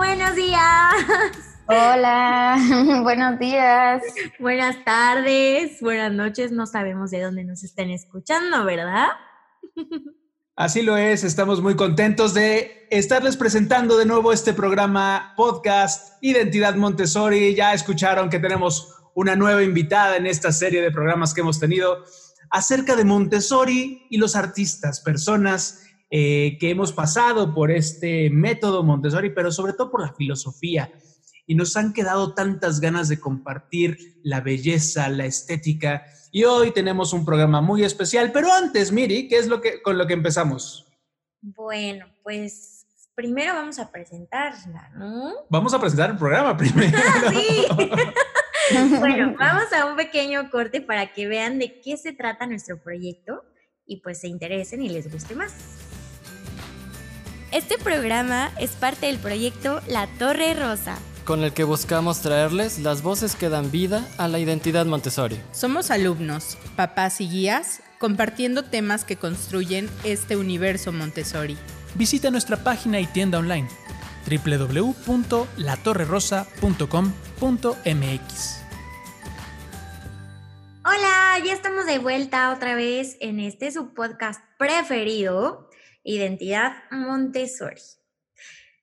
buenos días. Hola, buenos días. Buenas tardes, buenas noches, no sabemos de dónde nos estén escuchando, ¿verdad? Así lo es, estamos muy contentos de estarles presentando de nuevo este programa podcast Identidad Montessori. Ya escucharon que tenemos una nueva invitada en esta serie de programas que hemos tenido acerca de Montessori y los artistas, personas eh, que hemos pasado por este método Montessori, pero sobre todo por la filosofía. Y nos han quedado tantas ganas de compartir la belleza, la estética. Y hoy tenemos un programa muy especial. Pero antes, Miri, ¿qué es lo que, con lo que empezamos? Bueno, pues primero vamos a presentarla, ¿no? Vamos a presentar el programa primero. Sí. bueno, vamos a un pequeño corte para que vean de qué se trata nuestro proyecto y pues se interesen y les guste más. Este programa es parte del proyecto La Torre Rosa. con el que buscamos traerles las voces que dan vida a la identidad Montessori. Somos alumnos, papás y guías, compartiendo temas que construyen este universo Montessori. Visita nuestra página y tienda online www.latorrerosa.com.mx. Hola, ya estamos de vuelta otra vez en este su podcast preferido, Identidad Montessori.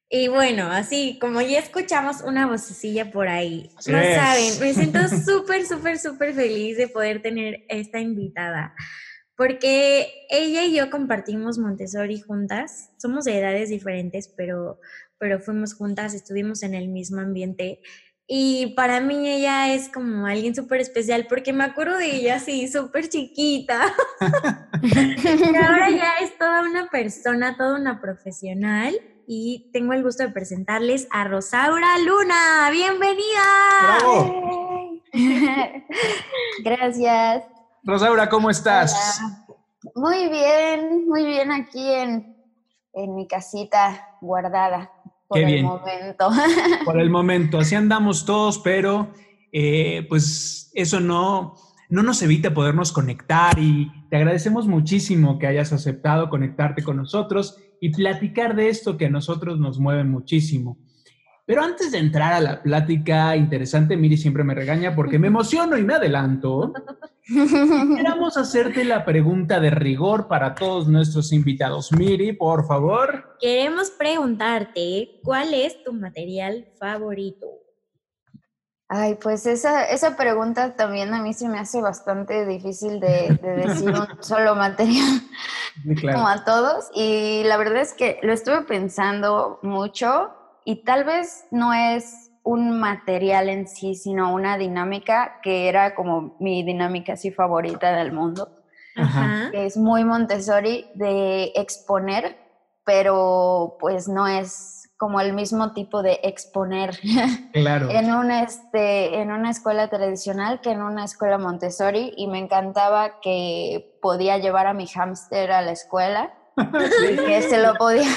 Y bueno, así como ya escuchamos una vocecilla por ahí, no saben, me siento súper, súper, súper feliz de poder tener esta invitada, porque ella y yo compartimos Montessori juntas, somos de edades diferentes, pero, pero fuimos juntas, estuvimos en el mismo ambiente. Y para mí ella es como alguien súper especial porque me acuerdo de ella así, súper chiquita. y ahora ya es toda una persona, toda una profesional. Y tengo el gusto de presentarles a Rosaura Luna. ¡Bienvenida! ¡Bravo! Gracias. Rosaura, ¿cómo estás? Hola. Muy bien, muy bien aquí en, en mi casita guardada por Qué el bien. momento. Por el momento, así andamos todos, pero eh, pues eso no, no nos evita podernos conectar y te agradecemos muchísimo que hayas aceptado conectarte con nosotros y platicar de esto que a nosotros nos mueve muchísimo. Pero antes de entrar a la plática interesante, Miri siempre me regaña porque me emociono y me adelanto. Queramos hacerte la pregunta de rigor para todos nuestros invitados. Miri, por favor. Queremos preguntarte, ¿cuál es tu material favorito? Ay, pues esa, esa pregunta también a mí se me hace bastante difícil de, de decir un solo material. Claro. como a todos. Y la verdad es que lo estuve pensando mucho y tal vez no es un material en sí, sino una dinámica que era como mi dinámica así favorita del mundo, Ajá. que es muy Montessori de exponer, pero pues no es como el mismo tipo de exponer Claro. en un este en una escuela tradicional que en una escuela Montessori y me encantaba que podía llevar a mi hámster a la escuela y que se lo podía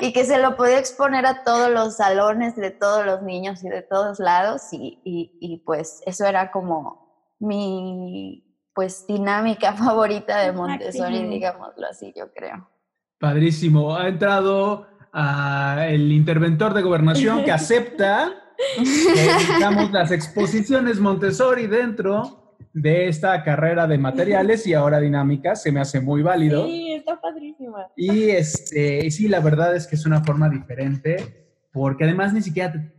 y que se lo podía exponer a todos los salones de todos los niños y de todos lados y, y- y, pues eso era como mi pues dinámica favorita de Montessori digámoslo así yo creo Padrísimo. Ha entrado ah, el interventor de gobernación que acepta que digamos, las exposiciones Montessori dentro de esta carrera de materiales y ahora dinámica. Se me hace muy válido. Sí, está padrísima. Y este, y sí, la verdad es que es una forma diferente, porque además ni siquiera, te-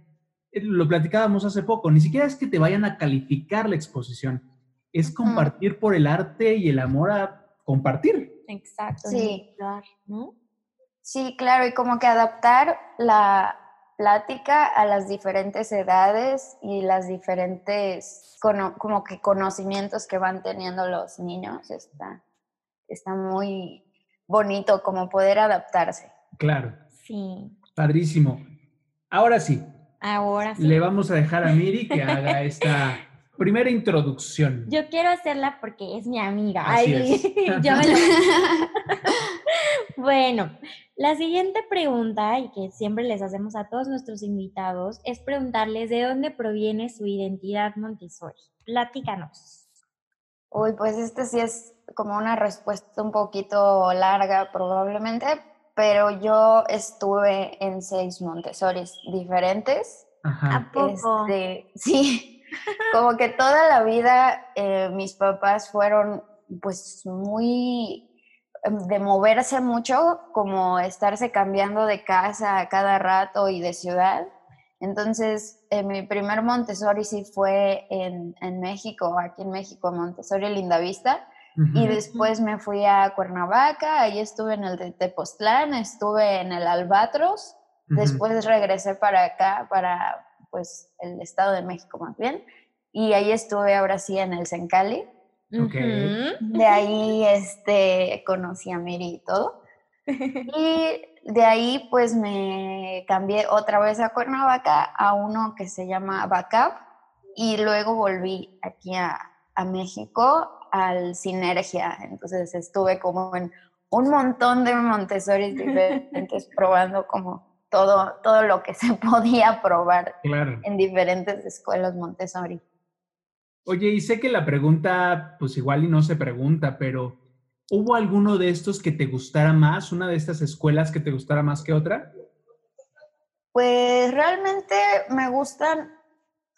eh, lo platicábamos hace poco, ni siquiera es que te vayan a calificar la exposición, es compartir por el arte y el amor a compartir. Exacto. Sí. ¿no? Sí, claro, y como que adaptar la plática a las diferentes edades y las diferentes cono- como que conocimientos que van teniendo los niños. Está, está muy bonito como poder adaptarse. Claro, Sí. padrísimo. Ahora sí, Ahora sí. le vamos a dejar a Miri que haga esta primera introducción. Yo quiero hacerla porque es mi amiga. Así Ay, es. yo me la- bueno, la siguiente pregunta, y que siempre les hacemos a todos nuestros invitados, es preguntarles de dónde proviene su identidad Montessori. Platícanos. Uy, pues este sí es como una respuesta un poquito larga probablemente, pero yo estuve en seis Montessoris diferentes. Ajá. ¿A poco? Este, sí, como que toda la vida eh, mis papás fueron pues muy em, de moverse mucho, como estarse cambiando de casa a cada rato y de ciudad. Entonces, eh, mi primer Montessori sí fue en, en México, aquí en México, Montessori Lindavista. Y Ujú. después me fui a Cuernavaca, ahí estuve en el de Tepoztlán, estuve en el Albatros, Ujú. después regresé para acá, para pues el Estado de México más bien, y ahí estuve ahora sí en el Sencali. Ok. Ujú. De ahí este, conocí a Miri y todo. Y de ahí pues me cambié otra vez a Cuernavaca a uno que se llama Backup y luego volví aquí a, a México al Sinergia. Entonces estuve como en un montón de Montessori diferentes probando como todo, todo lo que se podía probar Claro. en diferentes escuelas Montessori. Oye, y sé que la pregunta, pues igual y no se pregunta, pero ¿hubo alguno de estos que te gustara más? ¿Una de estas escuelas que te gustara más que otra? Pues realmente me gustan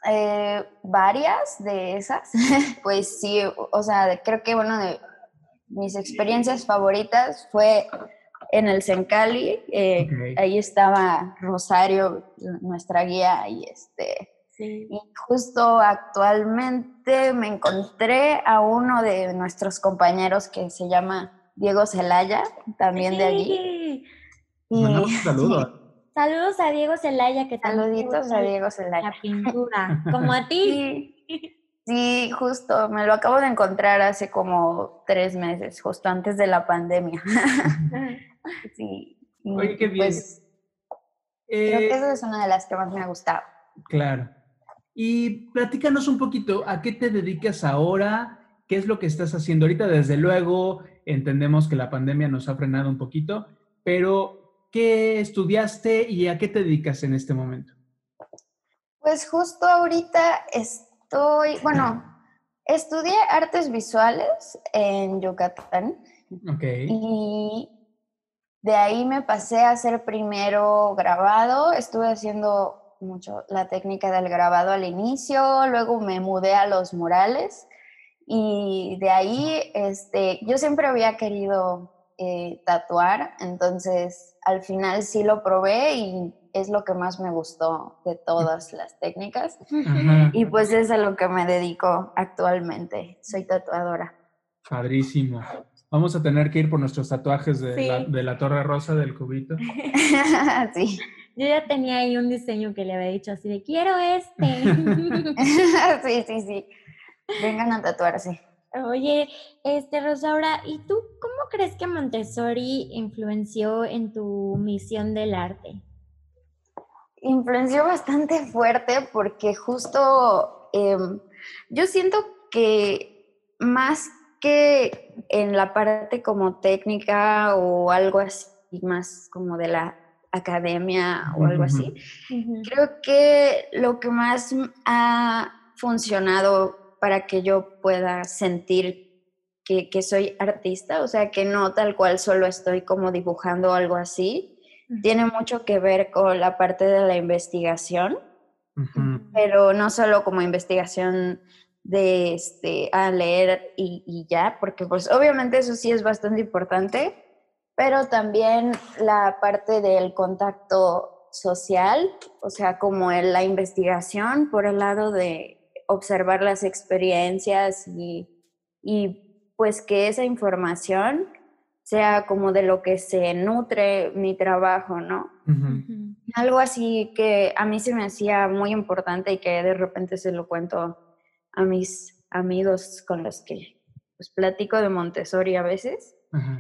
eh, varias de esas. pues sí, o sea, creo que una de mis experiencias favoritas fue en el Sencali. eh. Ahí estaba Rosario, nuestra guía, y este. Sí. Y justo actualmente me encontré a uno de nuestros compañeros que se llama Diego Celaya, también de allí. Y Mandamos un saludo. Saludos a Diego Celaya, que saluditos a Diego Celaya. La pintura, como a ti. Sí, sí, justo, me lo acabo de encontrar hace como tres meses, justo antes de la pandemia. Sí. Oye, qué bien. Pues creo Eh, que esa es una de las que más me ha gustado. Claro. Y platícanos un poquito, ¿a qué te dedicas ahora? ¿Qué es lo que estás haciendo ahorita? Desde luego, entendemos que la pandemia nos ha frenado un poquito, pero ¿qué estudiaste y a qué te dedicas en este momento? Pues justo ahorita estoy, bueno, estudié artes visuales en Yucatán Ok. y de ahí me pasé a hacer primero grabado, estuve haciendo mucho la técnica del grabado al inicio, luego me mudé a los murales y de ahí este, yo siempre había querido eh, tatuar, entonces al final sí lo probé y es lo que más me gustó de todas las técnicas Ajá. y pues es a lo que me dedico actualmente, soy tatuadora. Padrísimo. Vamos a tener que ir por nuestros tatuajes de, Sí. la, de la Torre Rosa del Cubito. sí. Yo ya tenía ahí un diseño que le había dicho así de quiero este. sí, sí, sí. Vengan a tatuarse. Oye, este Rosaura, ¿y tú cómo crees que Montessori influenció en tu misión del arte? Influenció bastante fuerte porque justo em, yo siento que más que en la parte como técnica o algo así, más como de la academia o algo así, Creo que lo que más ha funcionado para que yo pueda sentir que, que soy artista, o sea, que no tal cual solo estoy como dibujando algo así, tiene mucho que ver con la parte de la investigación, pero no solo como investigación de este, a leer y, y ya, porque pues obviamente eso sí es bastante importante, pero también la parte del contacto social, o sea, como en la investigación por el lado de observar las experiencias y, y pues que esa información sea como de lo que se nutre mi trabajo, ¿no? Algo así que a mí se me hacía muy importante y que de repente se lo cuento a mis amigos con los que pues, platico de Montessori a veces, Ajá.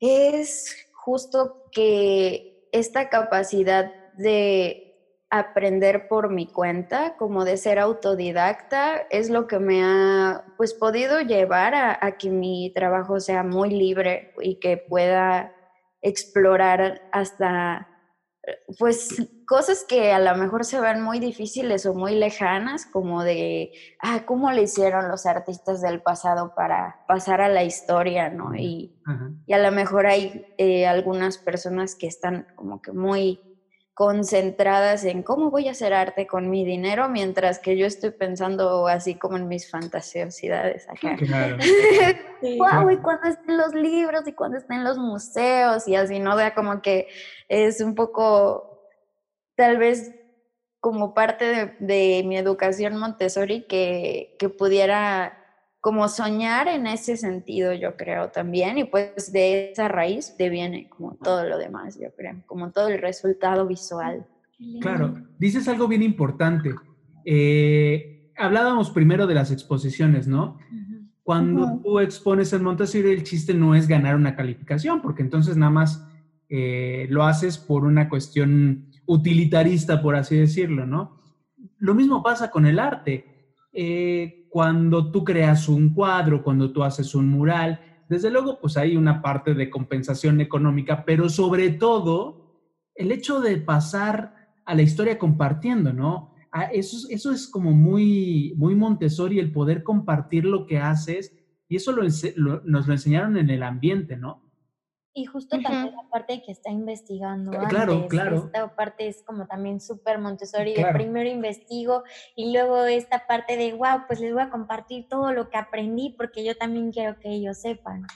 es justo que esta capacidad de aprender por mi cuenta, como de ser autodidacta, es lo que me ha pues podido llevar a, a que mi trabajo sea muy libre y que pueda explorar hasta pues cosas que a lo mejor se ven muy difíciles o muy lejanas, como de, ah, ¿cómo le hicieron los artistas del pasado para pasar a la historia, no? Y, y a lo mejor hay eh, algunas personas que están como que muy concentradas en cómo voy a hacer arte con mi dinero, mientras que yo estoy pensando así como en mis fantasiosidades acá. Claro. wow, y cuando estén los libros y cuando estén los museos y así, ¿no? vea como que es un poco, tal vez como parte de, de mi educación Montessori que, que pudiera como soñar en ese sentido, yo creo también, y pues de esa raíz deviene como todo lo demás, yo creo, como todo el resultado visual. Claro, dices algo bien importante. Eh, hablábamos primero de las exposiciones, ¿no? Cuando tú expones en Montessori, el chiste no es ganar una calificación, porque entonces nada más eh, lo haces por una cuestión utilitarista, por así decirlo, ¿no? Lo mismo pasa con el arte. Eh, cuando tú creas un cuadro, cuando tú haces un mural, desde luego pues hay una parte de compensación económica, pero sobre todo el hecho de pasar a la historia compartiendo, ¿no? Ah, eso, es como muy, muy Montessori, el poder compartir lo que haces, y eso nos lo enseñaron en el ambiente, ¿no? Y justo también la parte que está investigando. Claro, antes. claro. Esta parte es como también súper Montessori, de primero investigo y luego esta parte de, wow, pues les voy a compartir todo lo que aprendí porque yo también quiero que ellos sepan.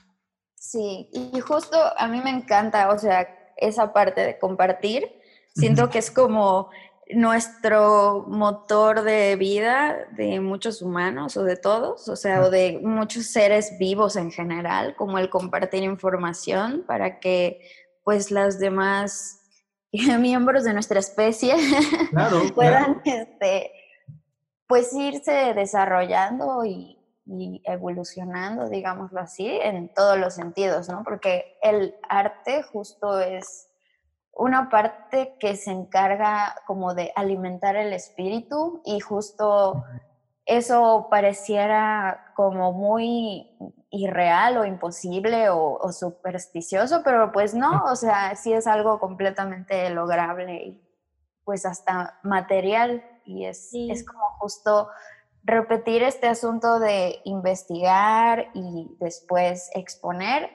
Sí, y justo a mí me encanta, o sea, esa parte de compartir. Siento que es como nuestro motor de vida de muchos humanos o de todos, o sea, o de muchos seres vivos en general, como el compartir información para que pues las demás miembros de nuestra especie puedan Este, pues irse desarrollando y, y evolucionando, digámoslo así, en todos los sentidos, ¿no? Porque el arte justo es una parte que se encarga como de alimentar el espíritu y justo eso pareciera como muy irreal o imposible o, supersticioso, pero pues no, o sea, sí es algo completamente lograble y pues hasta material y es, es como justo repetir este asunto de investigar y después exponer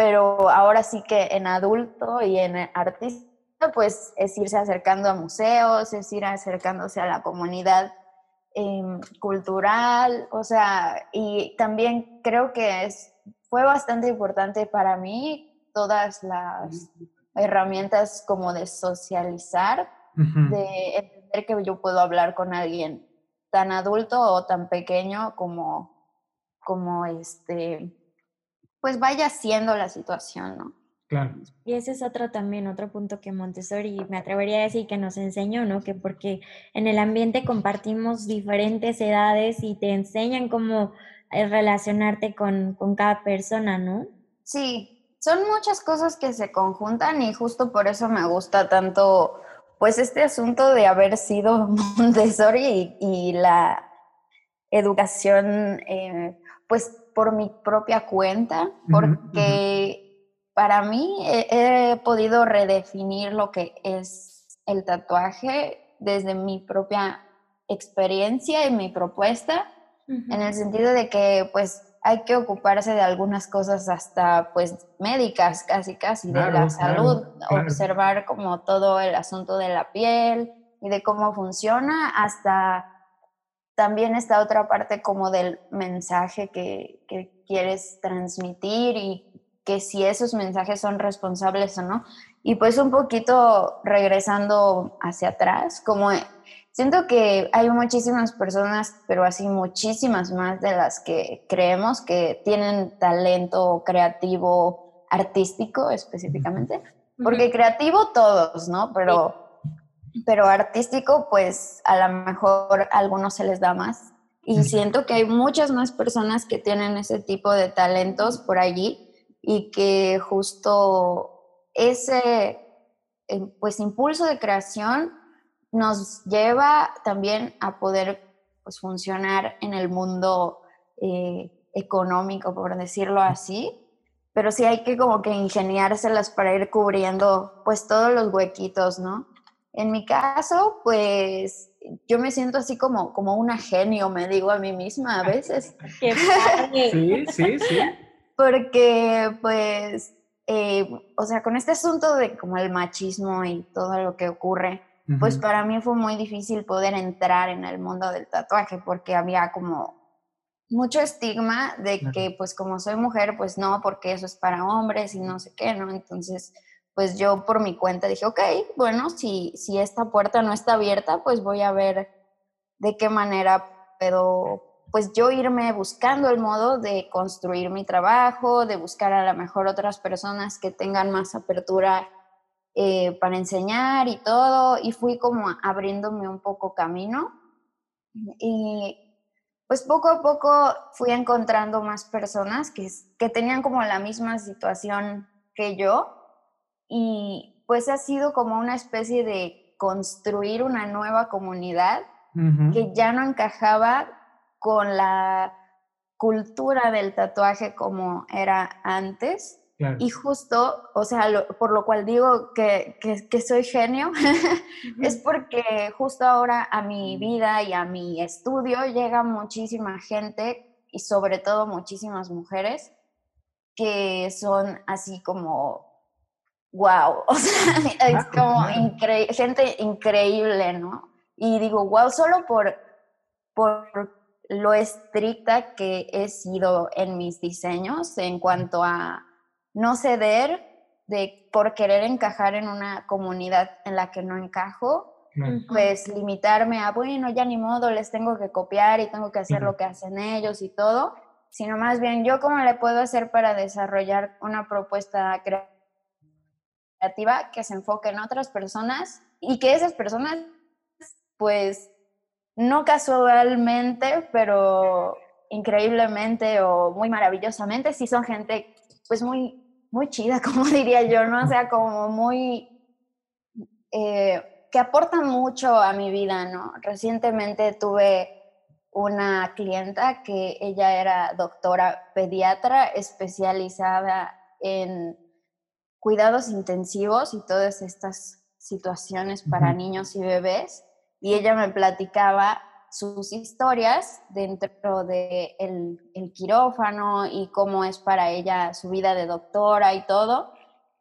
pero ahora sí que en adulto y en artista, pues es irse acercando a museos, es ir acercándose a la comunidad em, cultural, o sea, y también creo que es, fue bastante importante para mí todas las herramientas como de socializar, de entender que yo puedo hablar con alguien tan adulto o tan pequeño como, como este, pues vaya siendo la situación, ¿no? Claro. Y ese es otro también, otro punto que Montessori me atrevería a decir que nos enseñó, ¿no? Que porque en el ambiente compartimos diferentes edades y te enseñan cómo eh, relacionarte con, con cada persona, ¿no? Sí, son muchas cosas que se conjuntan y justo por eso me gusta tanto, pues este asunto de haber sido Montessori y, la educación, eh, pues por mi propia cuenta, porque para mí he, podido redefinir lo que es el tatuaje desde mi propia experiencia y mi propuesta, en el sentido de que pues hay que ocuparse de algunas cosas hasta pues médicas, casi casi, de la salud, observar como todo el asunto de la piel y de cómo funciona hasta también está otra parte como del mensaje que, quieres transmitir y que si esos mensajes son responsables o no. Y pues un poquito regresando hacia atrás, como siento que hay muchísimas personas, pero así muchísimas más de las que creemos que tienen talento creativo, artístico específicamente. Porque creativo todos, ¿no? Pero pero artístico, pues a lo mejor a algunos se les da más. Y siento que hay muchas más personas que tienen ese tipo de talentos por allí y que justo ese eh, pues impulso de creación nos lleva también a poder pues, funcionar en el mundo eh, económico, por decirlo así, pero sí hay que como que ingeniárselas para ir cubriendo pues todos los huequitos, ¿no? En mi caso, pues yo me siento así como, como una genio, me digo a mí misma a veces. sí, sí, sí. Porque pues, eh, o sea, con este asunto de como el machismo y todo lo que ocurre, pues para mí fue muy difícil poder entrar en el mundo del tatuaje porque había como mucho estigma de que pues como soy mujer, pues no, porque eso es para hombres y no sé qué, ¿no? Entonces, pues yo por mi cuenta dije, ok, bueno, si, si esta puerta no está abierta, pues voy a ver de qué manera puedo, pues yo irme buscando el modo de construir mi trabajo, de buscar a lo mejor otras personas que tengan más apertura eh, para enseñar y todo, y fui como abriéndome un poco camino. Y pues poco a poco fui encontrando más personas que, que tenían como la misma situación que yo y pues ha sido como una especie de construir una nueva comunidad que ya no encajaba con la cultura del tatuaje como era antes. Y justo, o sea, por lo cual digo que, que, soy genio, es porque justo ahora a mi vida y a mi estudio llega muchísima gente y sobre todo muchísimas mujeres que son así como wow, o sea, es como gente increíble, ¿no? Y digo, wow, solo por, por lo estricta que he sido en mis diseños en cuanto a no ceder de por querer encajar en una comunidad en la que no encajo, pues limitarme a, bueno, ya ni modo, les tengo que copiar y tengo que hacer lo que hacen ellos y todo, sino más bien yo cómo le puedo hacer para desarrollar una propuesta creativa que se enfoque en otras personas y que esas personas, pues, no casualmente, pero increíblemente o muy maravillosamente, sí son gente, pues, muy, muy chida, como diría yo, ¿no? O sea, como muy... Eh, que aportan mucho a mi vida, ¿no? Recientemente tuve una clienta que ella era doctora pediatra especializada en cuidados intensivos y todas estas situaciones para niños y bebés. Y ella me platicaba sus historias dentro del de el quirófano y cómo es para ella su vida de doctora y todo.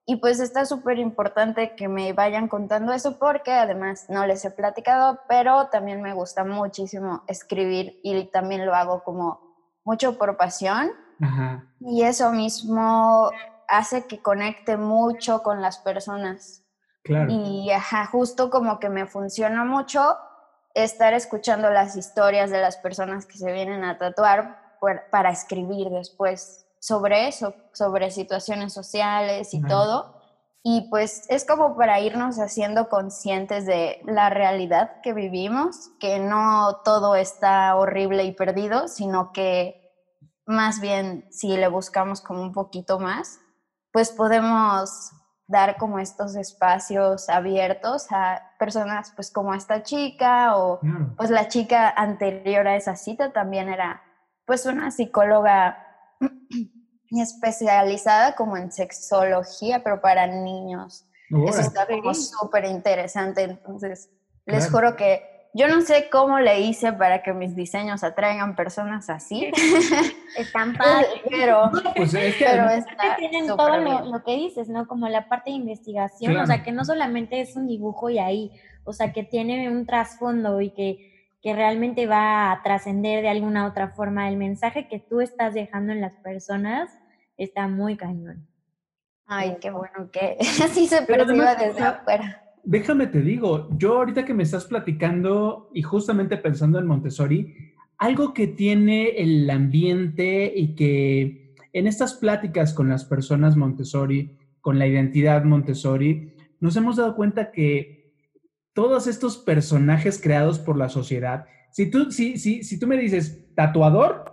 Y pues está súper importante que me vayan contando eso porque además no les he platicado, pero también me gusta muchísimo escribir y también lo hago como mucho por pasión. Y eso mismo hace que conecte mucho con las personas. Claro. Y ajá, justo como que me funciona mucho estar escuchando las historias de las personas que se vienen a tatuar para escribir después sobre eso, sobre situaciones sociales y todo. Y pues es como para irnos haciendo conscientes de la realidad que vivimos, que no todo está horrible y perdido, sino que más bien si le buscamos como un poquito más, pues podemos dar como estos espacios abiertos a personas pues como esta chica o pues la chica anterior a esa cita también era pues una psicóloga especializada como en sexología pero para niños. Eso está como súper interesante, entonces les juro que yo no sé cómo le hice para que mis diseños atraigan personas así. Están padres. pero, pues es que pero tienen todo lo, que dices, ¿no? Como la parte de investigación, o sea, que no solamente es un dibujo y ahí, o sea, que tiene un trasfondo y que, que realmente va a trascender de alguna otra forma el mensaje que tú estás dejando en las personas, está muy cañón. Ay, qué bueno que así se perciba desde afuera déjame te digo, yo ahorita que me estás platicando y justamente pensando en Montessori, algo que tiene el ambiente y que en estas pláticas con las personas Montessori, con la identidad Montessori, nos hemos dado cuenta que todos estos personajes creados por la sociedad, si tú, si, si, si tú me dices tatuador,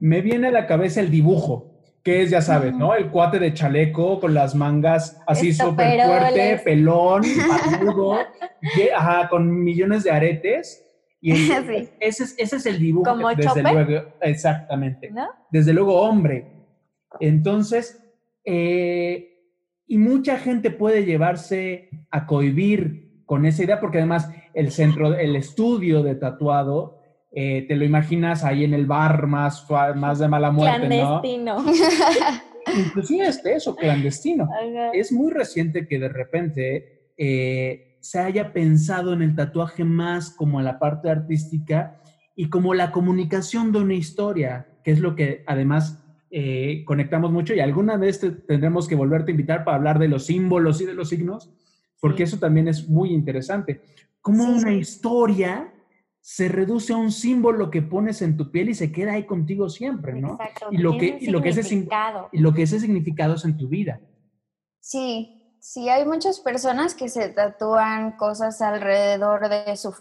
me viene a la cabeza el dibujo. Que es, ya sabes, ¿no? El cuate de chaleco con las mangas así súper fuerte, pelón, paludo, ajá, con millones de aretes. Y ese, es, ese es el dibujo. Como desde luego, exactamente. ¿No? Desde luego, hombre. Entonces, eh, y mucha gente puede llevarse a cohibir con esa idea, porque además el centro, el estudio de tatuado, eh, te lo imaginas ahí en el bar más, más de mala muerte, clandestino. ¿no? Inclusive este, eso, clandestino. Es muy reciente que de repente eh, se haya pensado en el tatuaje más como la parte artística y como la comunicación de una historia, que es lo que además eh, conectamos mucho y alguna vez tendremos que volverte a invitar para hablar de los símbolos y de los signos, porque eso también es muy interesante. Como una historia se reduce a un símbolo que pones en tu piel y se queda ahí contigo siempre, ¿no? Exacto. Y lo que, y lo que ese significado. y lo que ese significado es en tu vida. Sí, sí, hay muchas personas que se tatúan cosas alrededor de su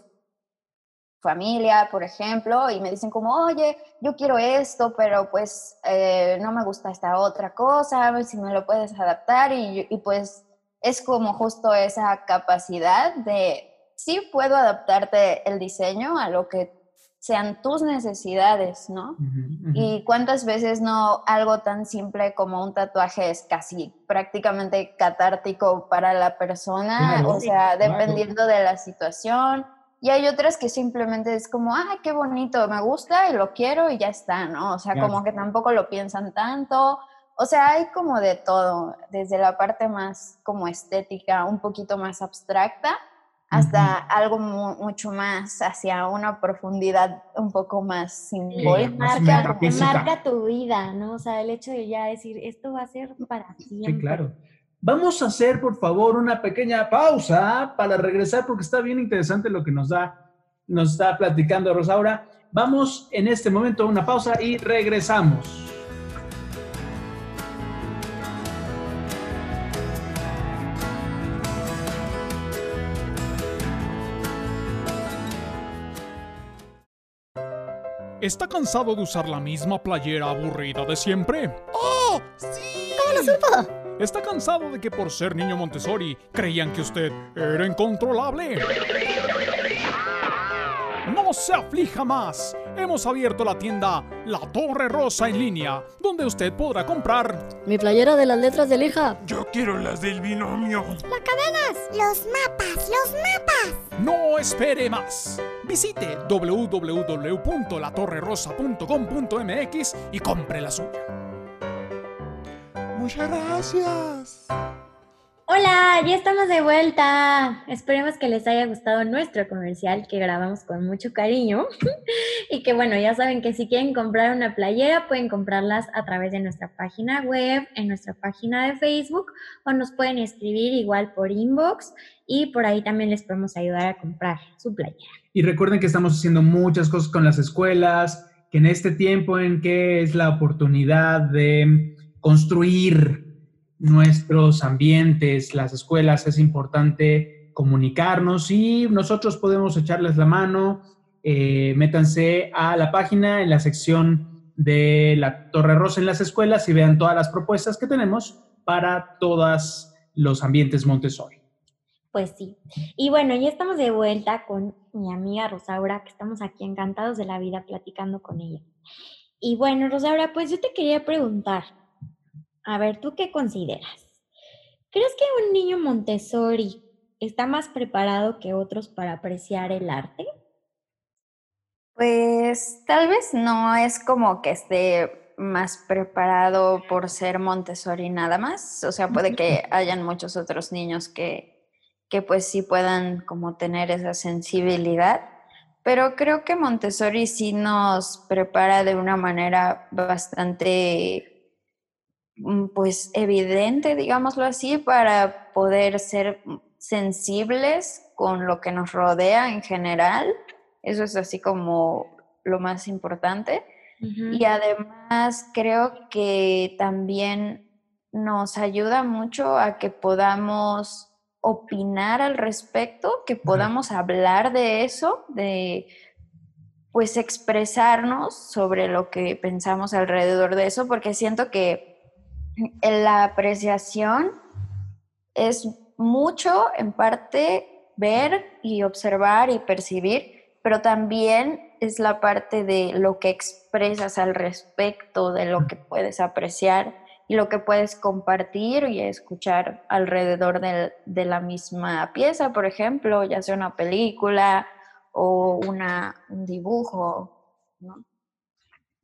familia, por ejemplo, y me dicen como, oye, yo quiero esto, pero pues eh, no me gusta esta otra cosa, a ver si me lo puedes adaptar y, y pues es como justo esa capacidad de sí puedo adaptarte el diseño a lo que sean tus necesidades, ¿no? Y cuántas veces no algo tan simple como un tatuaje es casi prácticamente catártico para la persona, o sea, dependiendo de la situación. Y hay otras que simplemente es como, ay, qué bonito, me gusta y lo quiero y ya está, ¿no? O sea, como que tampoco lo piensan tanto. O sea, hay como de todo, desde la parte más como estética, un poquito más abstracta, hasta algo mucho más hacia una profundidad un poco más simbólica. marca, marca tu vida, ¿no? O sea, el hecho de ya decir, esto va a ser para siempre. Sí, claro. Vamos a hacer, por favor, una pequeña pausa para regresar porque está bien interesante lo que nos da, nos está platicando Rosaura. Vamos en este momento a una pausa y regresamos. ¿Está cansado de usar la misma playera aburrida de siempre? ¡Oh! ¡Sí! ¿Cómo lo supo? ¿Está cansado de que por ser niño Montessori creían que usted era incontrolable? No se aflija más. Hemos abierto la tienda La Torre Rosa en línea, donde usted podrá comprar mi playera de las letras de hija. Yo quiero las del binomio. Las cadenas, los mapas, los mapas. No espere más. Visite www.latorrerosa.com.mx y compre la suya. Muchas gracias. Hola, ya estamos de vuelta. Esperemos que les haya gustado nuestro comercial que grabamos con mucho cariño. y que bueno, ya saben que si quieren comprar una playera, pueden comprarlas a través de nuestra página web, en nuestra página de Facebook, o nos pueden escribir igual por inbox y por ahí también les podemos ayudar a comprar su playera. Y recuerden que estamos haciendo muchas cosas con las escuelas, que en este tiempo en que es la oportunidad de construir nuestros ambientes, las escuelas, es importante comunicarnos y nosotros podemos echarles la mano. Eh, métanse a la página en la sección de la Torre Rosa en las escuelas y vean todas las propuestas que tenemos para todos los ambientes Montessori. Pues sí. Y bueno, ya estamos de vuelta con mi amiga Rosaura, que estamos aquí encantados de la vida platicando con ella. Y bueno, Rosaura, pues yo te quería preguntar, a ver, ¿tú qué consideras? ¿Crees que un niño Montessori está más preparado que otros para apreciar el arte? Pues tal vez no es como que esté más preparado por ser Montessori nada más. O sea, puede que hayan muchos otros niños que, que pues sí puedan como tener esa sensibilidad. Pero creo que Montessori sí nos prepara de una manera bastante pues evidente, digámoslo así, para poder ser sensibles con lo que nos rodea en general. Eso es así como lo más importante. Y además creo que también nos ayuda mucho a que podamos opinar al respecto, que podamos hablar de eso, de pues expresarnos sobre lo que pensamos alrededor de eso, porque siento que la apreciación es mucho, en parte, ver y observar y percibir, pero también es la parte de lo que expresas al respecto, de lo que puedes apreciar y lo que puedes compartir y escuchar alrededor de, la misma pieza, por ejemplo, ya sea una película o una, un dibujo, ¿no?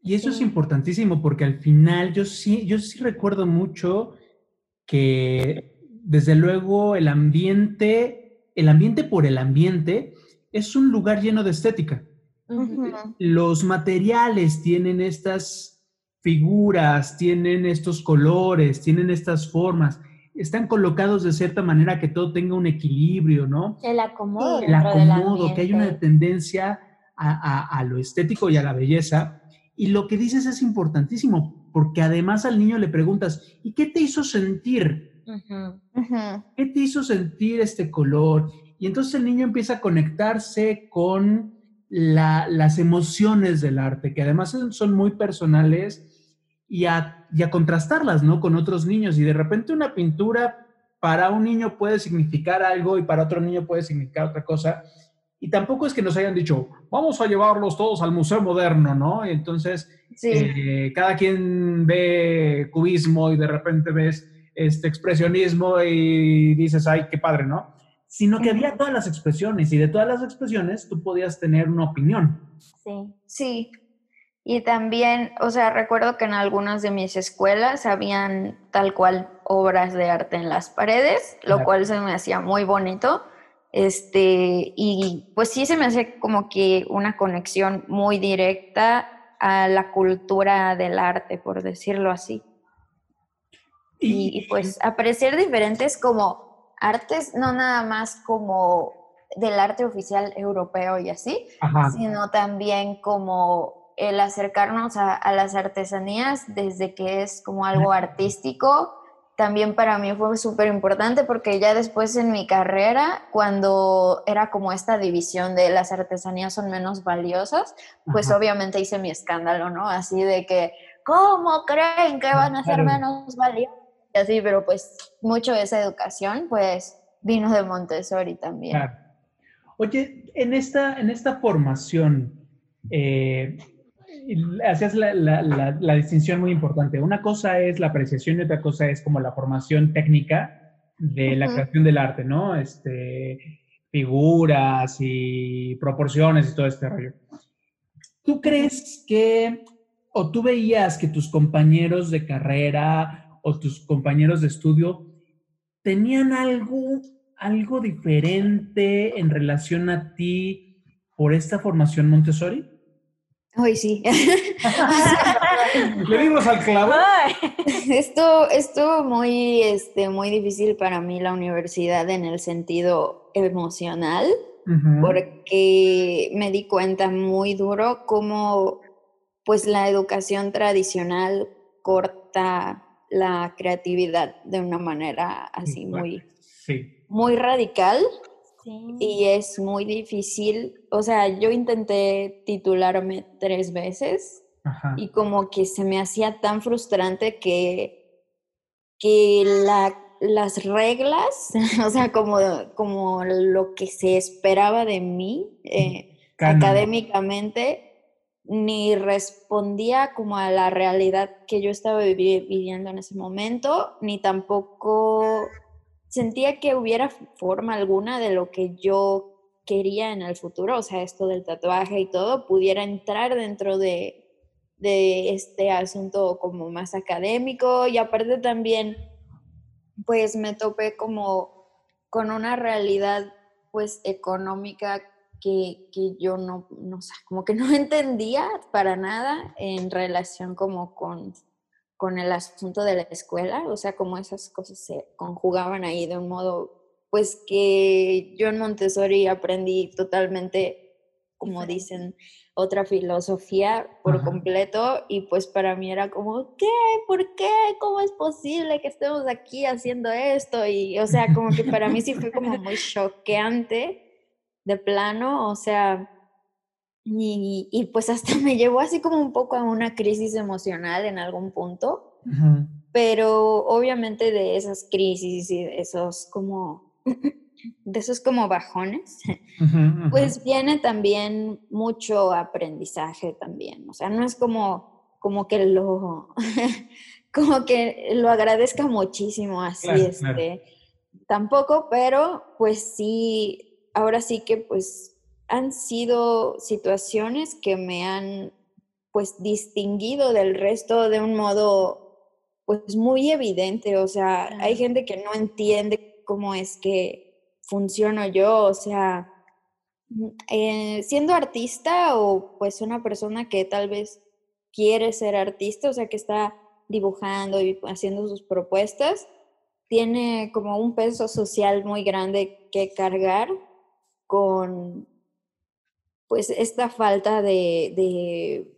Y eso es importantísimo porque al final yo sí, yo sí recuerdo mucho que desde luego el ambiente, el ambiente por el ambiente es un lugar lleno de estética. Los materiales tienen estas figuras, tienen estos colores, tienen estas formas, están colocados de cierta manera que todo tenga un equilibrio, ¿no? El acomodo. El acomodo, que hay una tendencia a, a, lo estético y a la belleza. Y lo que dices es importantísimo, porque además al niño le preguntas, ¿y qué te hizo sentir? ¿Qué te hizo sentir este color? Y entonces el niño empieza a conectarse con las emociones del arte, que además son muy personales, y a, y a contrastarlas, ¿no? Con otros niños. Y de repente una pintura para un niño puede significar algo y para otro niño puede significar otra cosa. Y tampoco es que nos hayan dicho, vamos a llevarlos todos al Museo Moderno, ¿no? Y entonces eh, cada quien ve cubismo y de repente ves este expresionismo y dices, ay, qué padre, ¿no? sino que había todas las expresiones y de todas las expresiones tú podías tener una opinión. Sí, sí. Y también, o sea, recuerdo que en algunas de mis escuelas habían tal cual obras de arte en las paredes, lo cual se me hacía muy bonito. Este, y pues sí se me hacía como que una conexión muy directa a la cultura del arte, por decirlo así. Y, y pues apreciar diferentes como artes, no nada más como del arte oficial europeo y así, sino también como el acercarnos a, las artesanías desde que es como algo artístico, también para mí fue súper importante porque ya después en mi carrera, cuando era como esta división de las artesanías son menos valiosas, pues obviamente hice mi escándalo, ¿no? Así de que, ¿cómo creen que van a ser menos valiosas? así, pero pues mucho de esa educación pues vino de Montessori también. Oye, en esta, en esta formación, eh, hacías la, la, distinción muy importante. Una cosa es la apreciación y otra cosa es como la formación técnica de la creación del arte, ¿no? Este, figuras y proporciones y todo este rollo. ¿Tú crees que, o tú veías que tus compañeros de carrera o tus compañeros de estudio tenían algo, algo diferente en relación a ti por esta formación Montessori? Hoy sí. Le dimos al clavo. Esto estuvo muy, este, muy difícil para mí la universidad en el sentido emocional, porque me di cuenta muy duro cómo pues la educación tradicional corta la creatividad de una manera así muy, muy radical. Y es muy difícil, o sea, yo intenté titularme tres veces y como que se me hacía tan frustrante que, que la, las reglas, o sea, como, como lo que se esperaba de mí eh, académicamente, ni respondía como a la realidad que yo estaba viviendo en ese momento, ni tampoco sentía que hubiera forma alguna de lo que yo quería en el futuro, o sea, esto del tatuaje y todo, pudiera entrar dentro de, de este asunto como más académico. Y aparte también, pues me topé como con una realidad pues económica que, yo no, no sé, como que no entendía para nada en relación como con, con el asunto de la escuela, o sea, como esas cosas se conjugaban ahí de un modo, pues que yo en Montessori aprendí totalmente, como dicen, otra filosofía por completo y pues para mí era como, ¿qué? ¿Por qué? ¿Cómo es posible que estemos aquí haciendo esto? Y o sea, como que para mí sí fue como muy choqueante de plano, o sea, y, pues hasta me llevó así como un poco a una crisis emocional en algún punto. pero obviamente de esas crisis y de esos como, de esos como bajones, pues viene también mucho aprendizaje también, o sea, no es como, como que lo, como que lo agradezca muchísimo así, este, tampoco, pero pues sí, ahora sí que pues han sido situaciones que me han pues distinguido del resto de un modo pues muy evidente, o sea, hay gente que no entiende cómo es que funciono yo, o sea, mm, eh, siendo artista o pues una persona que tal vez quiere ser artista, o sea, que está dibujando y haciendo sus propuestas, tiene como un peso social muy grande que cargar con pues esta falta de, de,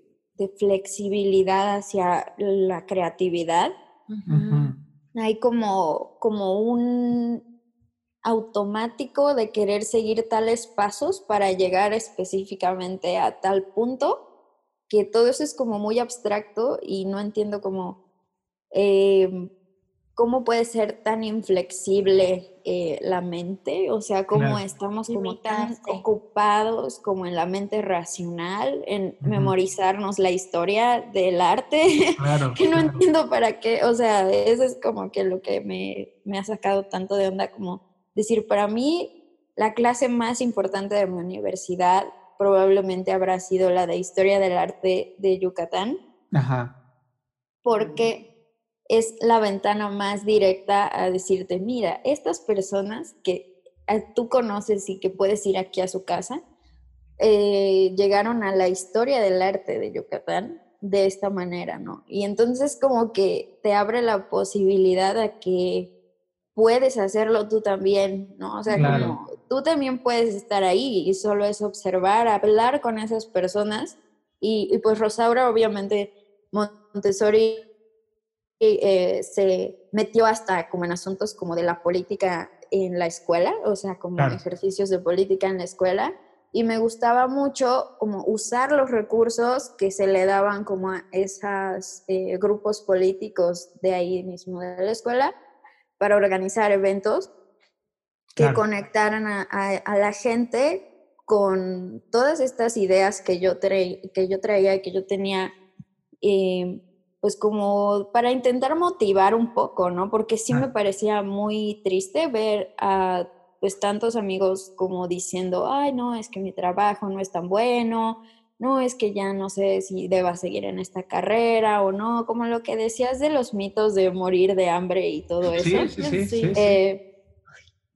flexibilidad hacia la creatividad. Hay como, como un automático de querer seguir tales pasos para llegar específicamente a tal punto que todo eso es como muy abstracto y no entiendo cómo, em, cómo puede ser tan inflexible eh, la mente, o sea, cómo estamos como tan ocupados como en la mente racional, en memorizarnos la historia del arte, que no entiendo para qué, o sea, eso es como que lo que me, me ha sacado tanto de onda, como decir, para mí la clase más importante de mi universidad probablemente habrá sido la de Historia del Arte de Yucatán. Ajá. Porque es la ventana más directa a decirte, mira, estas personas que eh, tú conoces y que puedes ir aquí a su casa, eh, llegaron a la historia del arte de Yucatán de esta manera, ¿no? Y entonces como que te abre la posibilidad a que puedes hacerlo tú también, ¿no? O sea, como tú también puedes estar ahí y solo es observar, hablar con esas personas. Y, pues Rosaura, obviamente, Montessori eh, se metió hasta como en asuntos como de la política en la escuela, o sea, como ejercicios de política en la escuela. Y me gustaba mucho como usar los recursos que se le daban como a esos eh, grupos políticos de ahí mismo de la escuela para organizar eventos que conectaran a, la gente con todas estas ideas que yo, que yo traía y que yo tenía, eh, pues como para intentar motivar un poco, ¿no? Porque sí me parecía muy triste ver a pues tantos amigos como diciendo, ay, no, es que mi trabajo no es tan bueno, no, es que ya no sé si deba seguir en esta carrera o no, como lo que decías de los mitos de morir de hambre y todo eso. Sí, sí, sí, eh,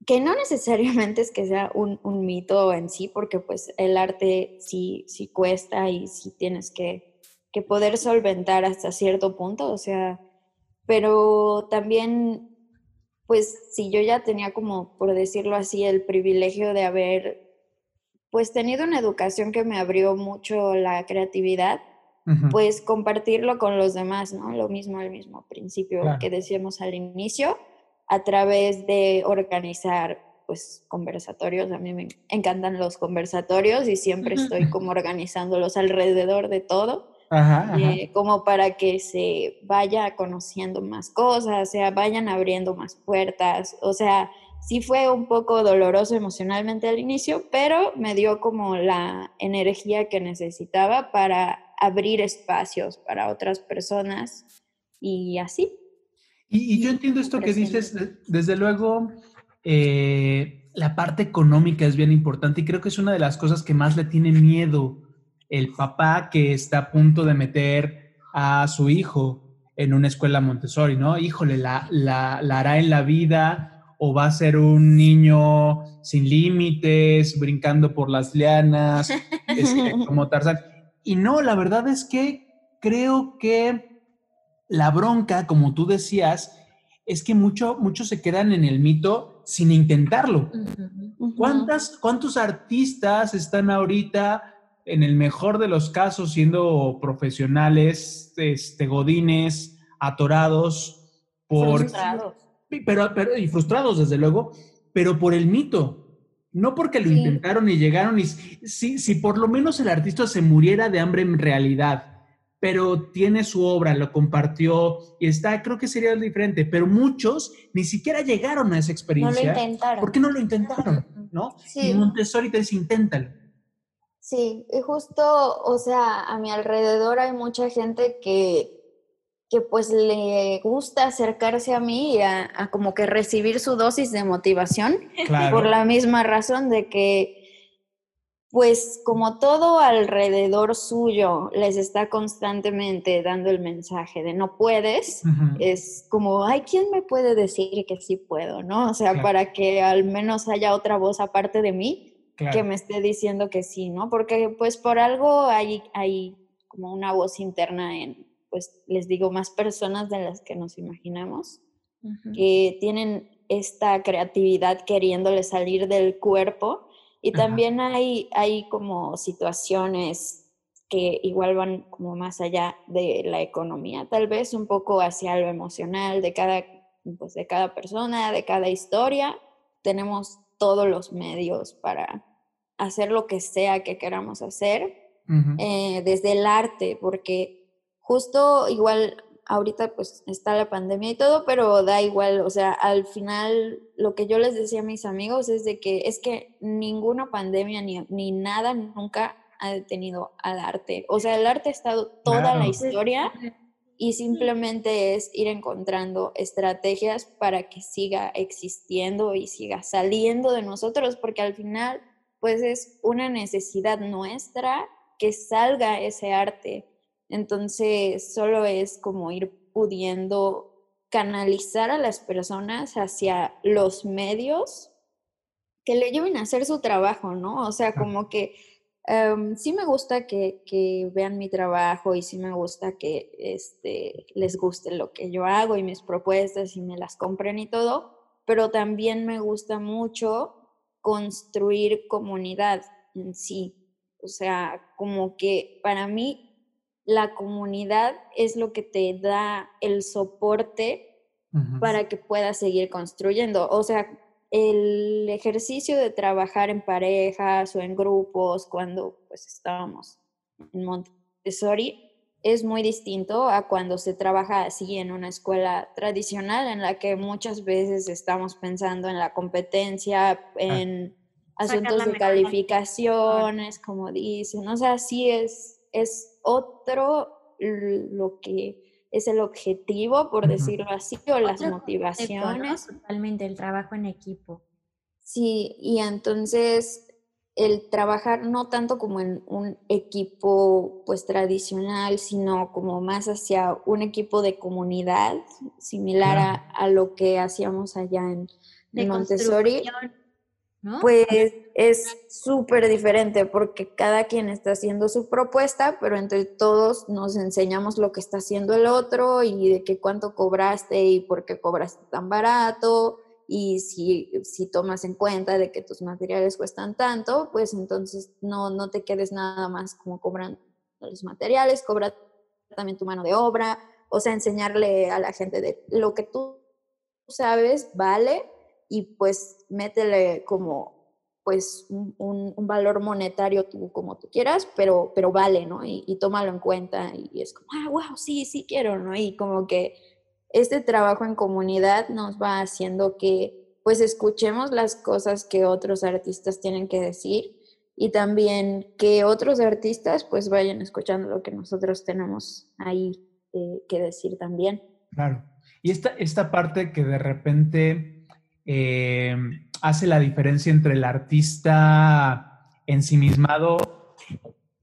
que no necesariamente es que sea un, mito en sí, porque pues el arte sí, sí cuesta y sí tienes que, que, poder solventar hasta cierto punto, o sea, pero también, pues si yo ya tenía como, por decirlo así, el privilegio de haber, pues tenido una educación que me abrió mucho la creatividad, pues compartirlo con los demás, ¿no? Lo mismo al mismo principio que decíamos al inicio a través de organizar pues conversatorios. A mí me encantan los conversatorios y siempre estoy como organizándolos alrededor de todo. Eh, como para que se vaya conociendo más cosas, o sea, vayan abriendo más puertas, o sea, sí fue un poco doloroso emocionalmente al inicio, pero me dio como la energía que necesitaba para abrir espacios para otras personas y así. Y, yo entiendo esto que dices, desde luego, eh, la parte económica es bien importante y creo que es una de las cosas que más le tiene miedo el papá que está a punto de meter a su hijo en una escuela Montessori, ¿no? Híjole, la, la, hará en la vida o va a ser un niño sin límites, brincando por las lianas, este, como Tarzán. Y no, la verdad es que creo que la bronca, como tú decías, es que mucho, muchos se quedan en el mito sin intentarlo. ¿Cuántas, ¿Cuántos artistas están ahorita, en el mejor de los casos, siendo profesionales, este, godines, atorados por... Frustrados. Pero, pero, y frustrados, desde luego, pero por el mito. No porque lo intentaron y llegaron y si, si por lo menos el artista se muriera de hambre en realidad, pero tiene su obra, lo compartió y está, creo que sería diferente, pero muchos ni siquiera llegaron a esa experiencia. No lo intentaron. ¿Por qué no lo intentaron? ¿No? Sí. Y Montessori te dice, inténtalo. Sí, y justo, o sea, a mi alrededor hay mucha gente que, que pues le gusta acercarse a mí y a, a como que recibir su dosis de motivación Claro. por la misma razón de que pues como todo alrededor suyo les está constantemente dando el mensaje de no puedes, es como, ay, ¿quién me puede decir que sí puedo? ¿No? O sea, Claro. para que al menos haya otra voz aparte de mí Claro. que me esté diciendo que sí, ¿no? Porque pues por algo hay, hay como una voz interna en, pues les digo, más personas de las que nos imaginamos, que tienen esta creatividad queriéndole salir del cuerpo. Y Ajá. también hay, hay como situaciones que igual van como más allá de la economía, tal vez un poco hacia lo emocional de cada, pues, de cada persona, de cada historia. Tenemos todos los medios para hacer lo que sea que queramos hacer, eh, desde el arte, porque justo igual ahorita pues está la pandemia y todo, pero da igual, o sea, al final lo que yo les decía a mis amigos es de que es que ninguna pandemia ni, ni nada nunca ha detenido al arte. O sea, el arte ha estado toda Claro. la historia y simplemente es ir encontrando estrategias para que siga existiendo y siga saliendo de nosotros, porque al final, pues es una necesidad nuestra que salga ese arte. Entonces, solo es como ir pudiendo canalizar a las personas hacia los medios que le lleven a hacer su trabajo, ¿no? O sea, como que em, sí me gusta que, que vean mi trabajo y sí me gusta que este, les guste lo que yo hago y mis propuestas y me las compren y todo, pero también me gusta mucho construir comunidad en sí. O sea, como que para mí la comunidad es lo que te da el soporte para que puedas seguir construyendo. O sea, el ejercicio de trabajar en parejas o en grupos cuando pues estábamos en Montessori es muy distinto a cuando se trabaja así en una escuela tradicional en la que muchas veces estamos pensando en la competencia, en Sacar asuntos de calificaciones, como dicen. O sea, sí es, es otro lo que es el objetivo, por decirlo así, o las Otro concepto, ¿no? motivaciones. Totalmente, el trabajo en equipo. Sí, y entonces el trabajar no tanto como en un equipo pues tradicional, sino como más hacia un equipo de comunidad, similar a, a lo que hacíamos allá en, De en Montessori. Pues es súper diferente porque cada quien está haciendo su propuesta, pero entre todos nos enseñamos lo que está haciendo el otro y de qué cuánto cobraste y por qué cobraste tan barato. Y si, si tomas en cuenta de que tus materiales cuestan tanto, pues entonces no, no te quedes nada más como cobrando los materiales, cobra también tu mano de obra, o sea, enseñarle a la gente de lo que tú sabes, vale, y pues métele como pues un, un- valor monetario tú como tú quieras, pero, pero vale, ¿no? Y, y tómalo en cuenta y es como, ah, wow, sí, sí quiero, ¿no? Y como que este trabajo en comunidad nos va haciendo que pues escuchemos las cosas que otros artistas tienen que decir y también que otros artistas pues vayan escuchando lo que nosotros tenemos ahí eh, que decir también. Claro. Y esta, esta parte que de repente eh, hace la diferencia entre el artista ensimismado,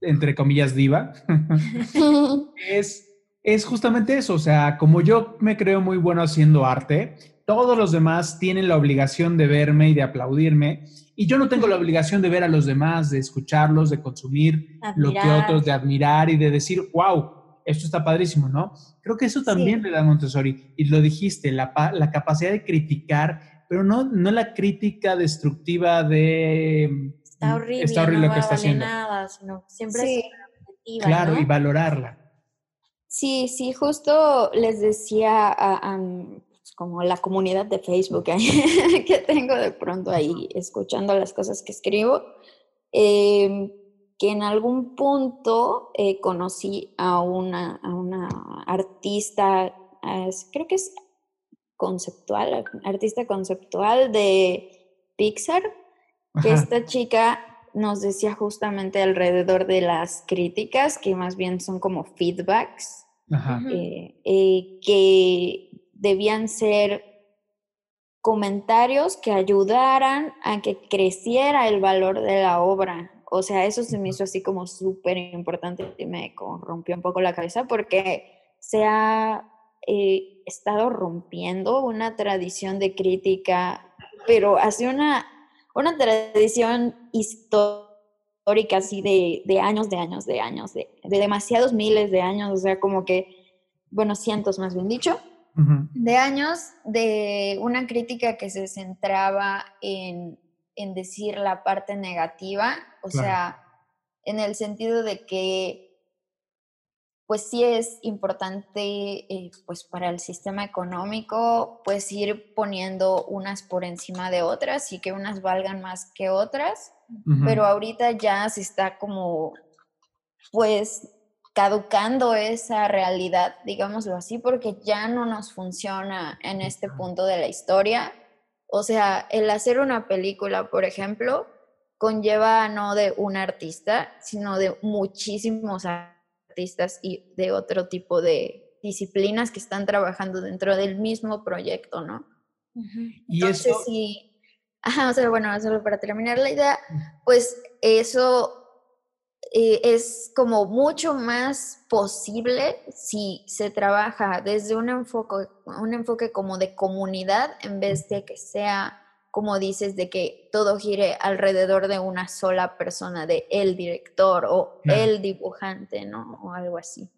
entre comillas, diva, es, es justamente eso. O sea, como yo me creo muy bueno haciendo arte, todos los demás tienen la obligación de verme y de aplaudirme. Y yo no tengo la obligación de ver a los demás, de escucharlos, de consumir lo que Admirar. otros, de admirar y de decir, wow, esto está padrísimo, ¿no? Creo que eso también le da Montessori. Y lo dijiste, la, la capacidad de criticar, pero no, no la crítica destructiva de... Está horrible, Está horrible no lo que está haciendo. nada, sino siempre Sí. es Claro, ¿no? y valorarla. Sí, sí, justo les decía a, a, pues, como la comunidad de Facebook ahí, que tengo de pronto ahí escuchando las cosas que escribo, em, que en algún punto eh, conocí a una, a una artista, creo que es conceptual, artista conceptual de Pixar, que Ajá. esta chica nos decía justamente alrededor de las críticas, que más bien son como feedbacks, Ajá. eh, eh, que debían ser comentarios que ayudaran a que creciera el valor de la obra. O sea, eso se me hizo así como súper importante y me rompió un poco la cabeza porque se ha eh, estado rompiendo una tradición de crítica, pero así una, una tradición histórica así de, de años, de años, de años, de, de demasiados miles de años, o sea, como que, bueno, cientos más bien dicho, de años de una crítica que se centraba en, en decir la parte negativa, o Claro. sea, en el sentido de que pues sí es importante eh, pues para el sistema económico pues ir poniendo unas por encima de otras y que unas valgan más que otras, pero ahorita ya se está como pues caducando esa realidad, digámoslo así, porque ya no nos funciona en este punto de la historia. O sea, el hacer una película, por ejemplo, conlleva no de un artista, sino de muchísimos artistas y de otro tipo de disciplinas que están trabajando dentro del mismo proyecto, ¿no? Y Entonces, eso, sí, ajá, o sea, bueno, solo para terminar la idea, pues eso eh, es como mucho más posible si se trabaja desde un enfoque, un enfoque como de comunidad en vez de que sea, como dices, de que todo gire alrededor de una sola persona, de el director o Claro. el dibujante, ¿no? O algo así.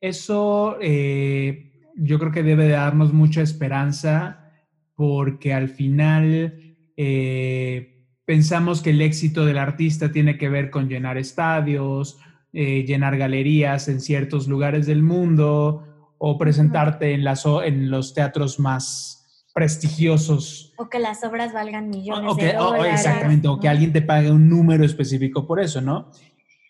eso eh, yo creo que debe de darnos mucha esperanza porque al final eh, pensamos que el éxito del artista tiene que ver con llenar estadios, eh, llenar galerías en ciertos lugares del mundo o presentarte en, las, o- en los teatros más prestigiosos. O que las obras valgan millones O de que, o exactamente, o que alguien te pague un número específico por eso, ¿no?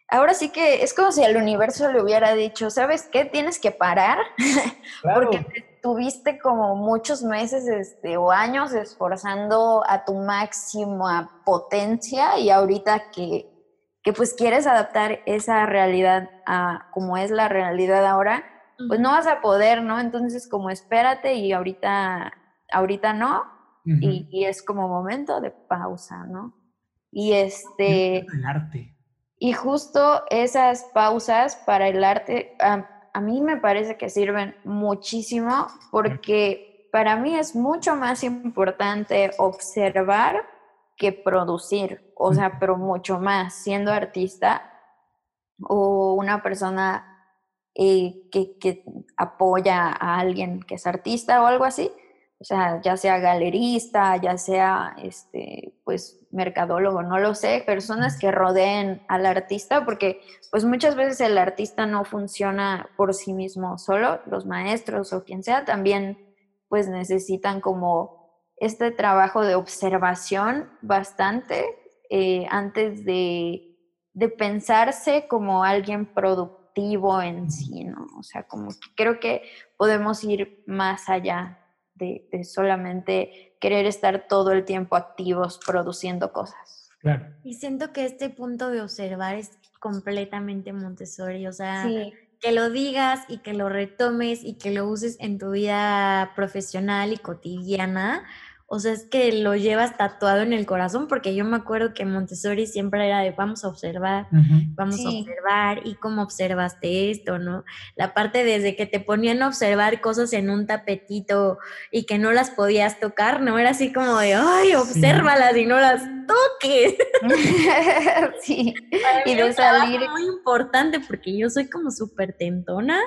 Ahora sí que es como si el universo le hubiera dicho, ¿sabes qué? Tienes que parar porque te tuviste como muchos meses este, o años esforzando a tu máxima potencia y ahorita que, que pues quieres adaptar esa realidad a como es la realidad ahora, pues no vas a poder, ¿no? Entonces como espérate y ahorita, ahorita no, y, y es como momento de pausa, ¿no? Y este... El arte. Y justo esas pausas para el arte, a, a mí me parece que sirven muchísimo porque para mí es mucho más importante observar que producir, o sea, pero mucho más siendo artista o una persona eh, que, que apoya a alguien que es artista o algo así, o sea, ya sea galerista, ya sea, este, pues, mercadólogo, no lo sé, personas que rodeen al artista, porque pues muchas veces el artista no funciona por sí mismo solo, los maestros o quien sea, también pues necesitan como este trabajo de observación bastante eh, antes de, de pensarse como alguien productivo en sí, ¿no? O sea, como que creo que podemos ir más allá de, de solamente querer estar todo el tiempo activos produciendo cosas. Claro. Y siento que este punto de observar es completamente Montessori, o sea, Sí. que lo digas y que lo retomes y que lo uses en tu vida profesional y cotidiana. O sea, es que lo llevas tatuado en el corazón, porque yo me acuerdo que Montessori siempre era de vamos a observar, vamos a Sí. observar y cómo observaste esto, ¿no? La parte desde que te ponían a observar cosas en un tapetito y que no las podías tocar, ¿no? Era así como de, ay, obsérvalas y no las toques. sí, Para y mí de salir muy importante porque yo soy como súper tentona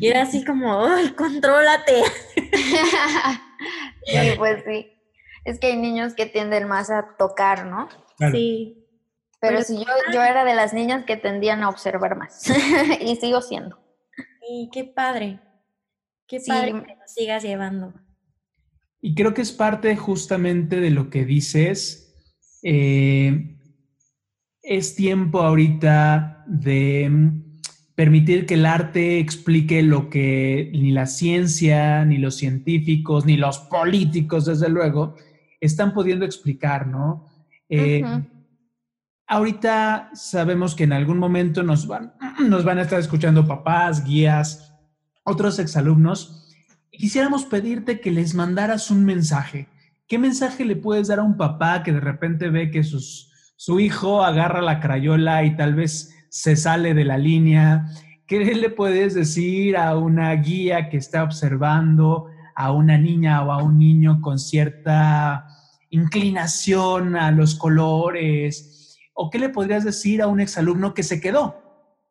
y era así como, ay, contrólate. Sí, pues sí. Es que hay niños que tienden más a tocar, ¿no? Sí. Pero Pero si yo, yo era de las niñas que tendían a observar más. y sigo siendo. Y qué padre. Qué Sí. padre que nos sigas llevando. Y creo que es parte justamente de lo que dices. eh, es tiempo ahorita de mm, permitir que el arte explique lo que ni la ciencia, ni los científicos, ni los políticos, desde luego, están pudiendo explicar, ¿no? Eh, ahorita sabemos que en algún momento nos van, nos van a estar escuchando papás, guías, otros exalumnos. Quisiéramos pedirte que les mandaras un mensaje. ¿Qué mensaje le puedes dar a un papá que de repente ve que sus, su hijo agarra la crayola y tal vez se sale de la línea? ¿Qué le puedes decir a una guía que está observando a una niña o a un niño con cierta inclinación a los colores? ¿O qué le podrías decir a un exalumno que se quedó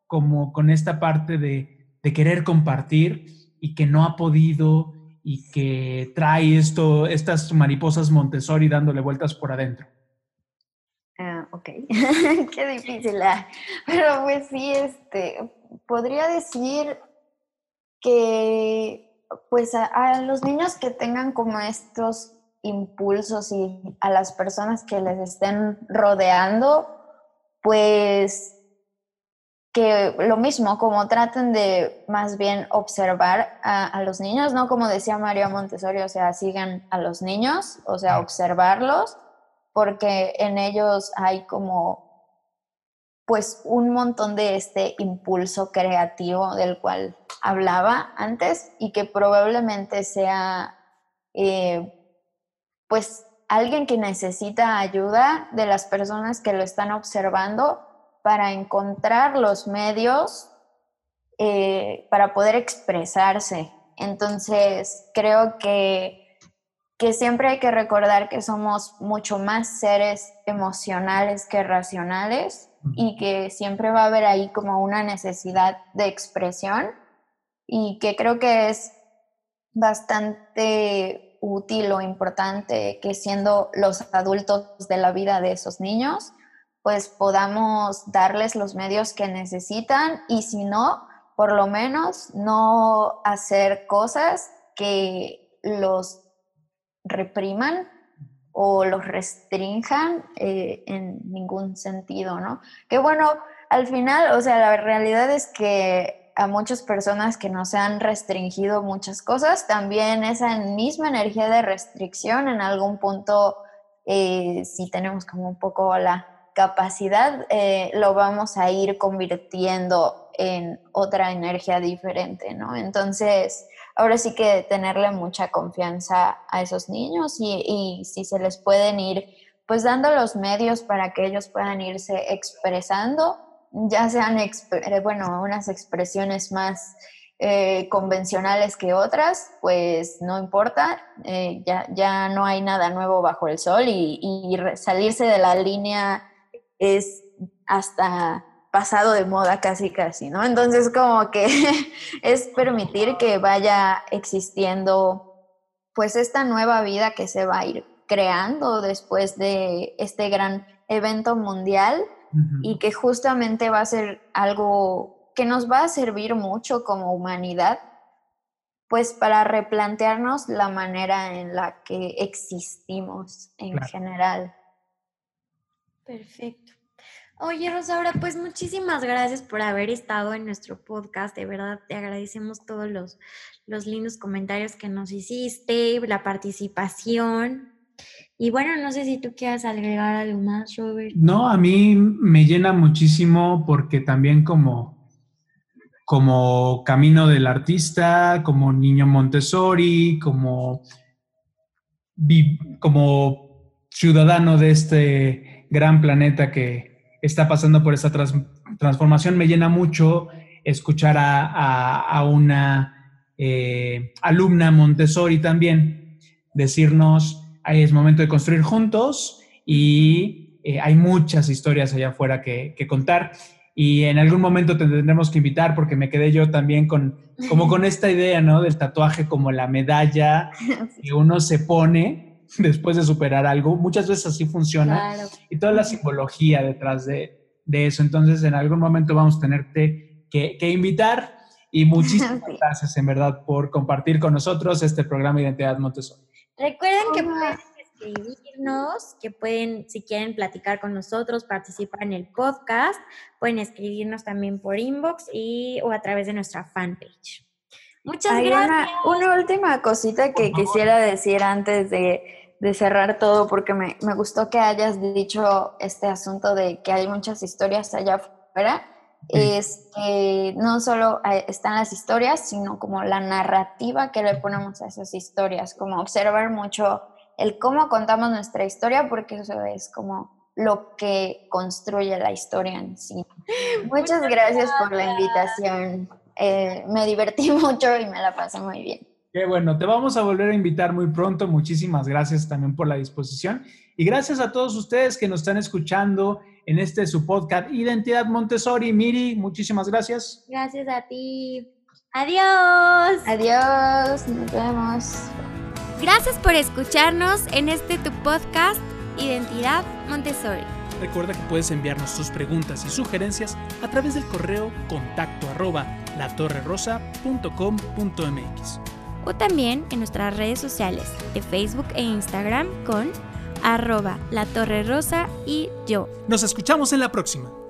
como con esta parte de, de querer compartir y que no ha podido y que trae esto, estas mariposas Montessori dándole vueltas por adentro. Ah, ok, qué difícil. ah. Pero pues sí, este, podría decir que pues a, a los niños que tengan como estos impulsos y a las personas que les estén rodeando, pues que lo mismo, como traten de más bien observar a, a los niños, ¿no? Como decía María Montessori, o sea, sigan a los niños, o sea, observarlos, porque en ellos hay como, pues, un montón de este impulso creativo del cual hablaba antes y que probablemente sea, eh, pues, alguien que necesita ayuda de las personas que lo están observando para encontrar los medios eh, para poder expresarse. Entonces, creo que, que siempre hay que recordar que somos mucho más seres emocionales que racionales y que siempre va a haber ahí como una necesidad de expresión y que creo que es bastante útil o importante que siendo los adultos de la vida de esos niños, pues podamos darles los medios que necesitan y si no, por lo menos no hacer cosas que los repriman o los restrinjan eh, en ningún sentido, ¿no? Que bueno, al final, o sea, la realidad es que a muchas personas que no se han restringido muchas cosas, también esa misma energía de restricción en algún punto, eh, si tenemos como un poco la capacidad, eh, lo vamos a ir convirtiendo en otra energía diferente, ¿no? Entonces, ahora sí que tenerle mucha confianza a esos niños y si se les pueden ir, pues dando los medios para que ellos puedan irse expresando, ya sean, exp- bueno, unas expresiones más eh, convencionales que otras, pues no importa, eh, ya, ya no hay nada nuevo bajo el sol y, salirse de la línea es hasta pasado de moda casi casi, ¿no? Entonces como que es permitir que vaya existiendo pues esta nueva vida que se va a ir creando después de este gran evento mundial y que justamente va a ser algo que nos va a servir mucho como humanidad, pues para replantearnos la manera en la que existimos en Claro. general. Perfecto. Oye, Rosaura, pues muchísimas gracias por haber estado en nuestro podcast. De verdad, te agradecemos todos los, los lindos comentarios que nos hiciste, la participación. Y bueno, no sé si tú quieras agregar algo más, Robert. No, a mí me llena muchísimo porque también como, como camino del artista, como niño Montessori, como, como ciudadano de este gran planeta que está pasando por esta trans- transformación, me llena mucho escuchar a, a- una eh, alumna Montessori también decirnos, "Ay, es momento de construir juntos y eh, hay muchas historias allá afuera que, que contar. Y en algún momento te tendremos que invitar porque me quedé yo también con, como con esta idea, ¿no? Del tatuaje como la medalla que uno se pone después de superar algo. Muchas veces así funciona Claro. y toda la simbología detrás de, de eso. Entonces, en algún momento vamos a tenerte que, que invitar y muchísimas gracias, en verdad, por compartir con nosotros este programa Identidad Montessori. Recuerden que pueden escribirnos, que pueden, si quieren platicar con nosotros, participar en el podcast, pueden escribirnos también por inbox y o a través de nuestra fanpage. Muchas gracias. Una, última cosita que quisiera decir antes de, de cerrar todo, porque me, me, gustó que hayas dicho este asunto de que hay muchas historias allá afuera, es que no solo están las historias, sino como la narrativa que le ponemos a esas historias, como observar mucho el cómo contamos nuestra historia, porque eso es como lo que construye la historia en sí. Muchas, gracias, por la invitación. Eh, me divertí mucho y me la pasé muy bien. Qué bueno, te vamos a volver a invitar muy pronto. Muchísimas gracias también por la disposición. Y gracias a todos ustedes que nos están escuchando en este su podcast Identidad Montessori. Miri, muchísimas gracias. Gracias a ti. Adiós. Adiós, nos vemos. Gracias por escucharnos en este tu podcast Identidad Montessori. Recuerda que puedes enviarnos tus preguntas y sugerencias a través del correo contacto arroba latorrerosa.com.mx o también en nuestras redes sociales de Facebook e Instagram con arroba la torre rosa y yo. Nos escuchamos en la próxima.